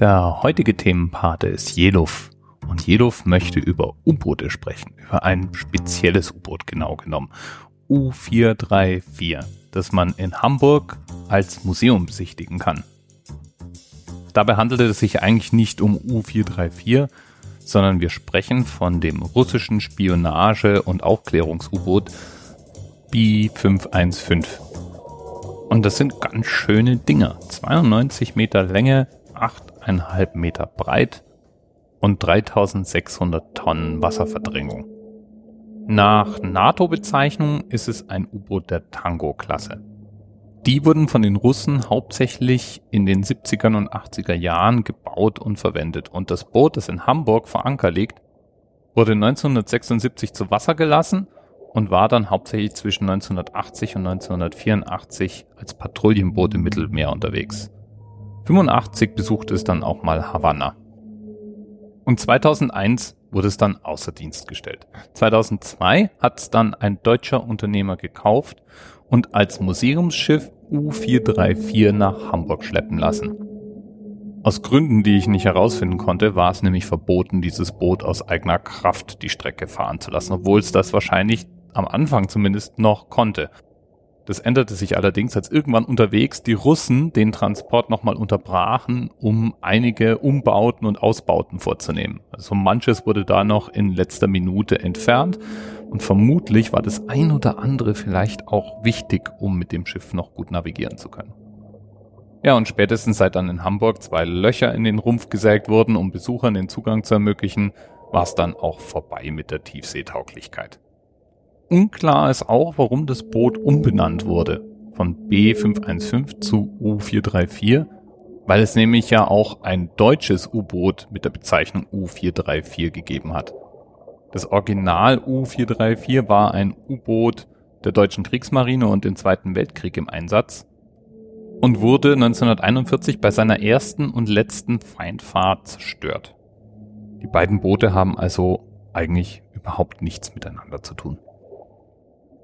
Der heutige Themenpate ist Jeluf. Und Jeluf möchte über U-Boote sprechen, über ein spezielles U-Boot genau genommen. U434, das man in Hamburg als Museum besichtigen kann. Dabei handelte es sich eigentlich nicht um U434, sondern wir sprechen von dem russischen Spionage- und Aufklärungs-U-Boot B515. Und das sind ganz schöne Dinger. 92 Meter Länge, 8,5 Meter breit und 3600 Tonnen Wasserverdrängung. Nach NATO-Bezeichnung ist es ein U-Boot der Tango-Klasse. Die wurden von den Russen hauptsächlich in den 70er und 80er Jahren gebaut und verwendet. Und das Boot, das in Hamburg vor Anker liegt, wurde 1976 zu Wasser gelassen und war dann hauptsächlich zwischen 1980 und 1984 als Patrouillenboot im Mittelmeer unterwegs. 85 besuchte es dann auch mal Havanna. Und 2001 wurde es dann außer Dienst gestellt. 2002 hat es dann ein deutscher Unternehmer gekauft und als Museumsschiff U434 nach Hamburg schleppen lassen. Aus Gründen, die ich nicht herausfinden konnte, war es nämlich verboten, dieses Boot aus eigener Kraft die Strecke fahren zu lassen, obwohl es das wahrscheinlich am Anfang zumindest noch konnte. Das änderte sich allerdings, als irgendwann unterwegs die Russen den Transport nochmal unterbrachen, um einige Umbauten und Ausbauten vorzunehmen. Also manches wurde da noch in letzter Minute entfernt und vermutlich war das ein oder andere vielleicht auch wichtig, um mit dem Schiff noch gut navigieren zu können. Ja, und spätestens seit dann in Hamburg zwei Löcher in den Rumpf gesägt wurden, um Besuchern den Zugang zu ermöglichen, war es dann auch vorbei mit der Tiefseetauglichkeit. Unklar ist auch, warum das Boot umbenannt wurde von B515 zu U434, weil es nämlich ja auch ein deutsches U-Boot mit der Bezeichnung U434 gegeben hat. Das Original U434 war ein U-Boot der deutschen Kriegsmarine und im Zweiten Weltkrieg im Einsatz und wurde 1941 bei seiner ersten und letzten Feindfahrt zerstört. Die beiden Boote haben also eigentlich überhaupt nichts miteinander zu tun.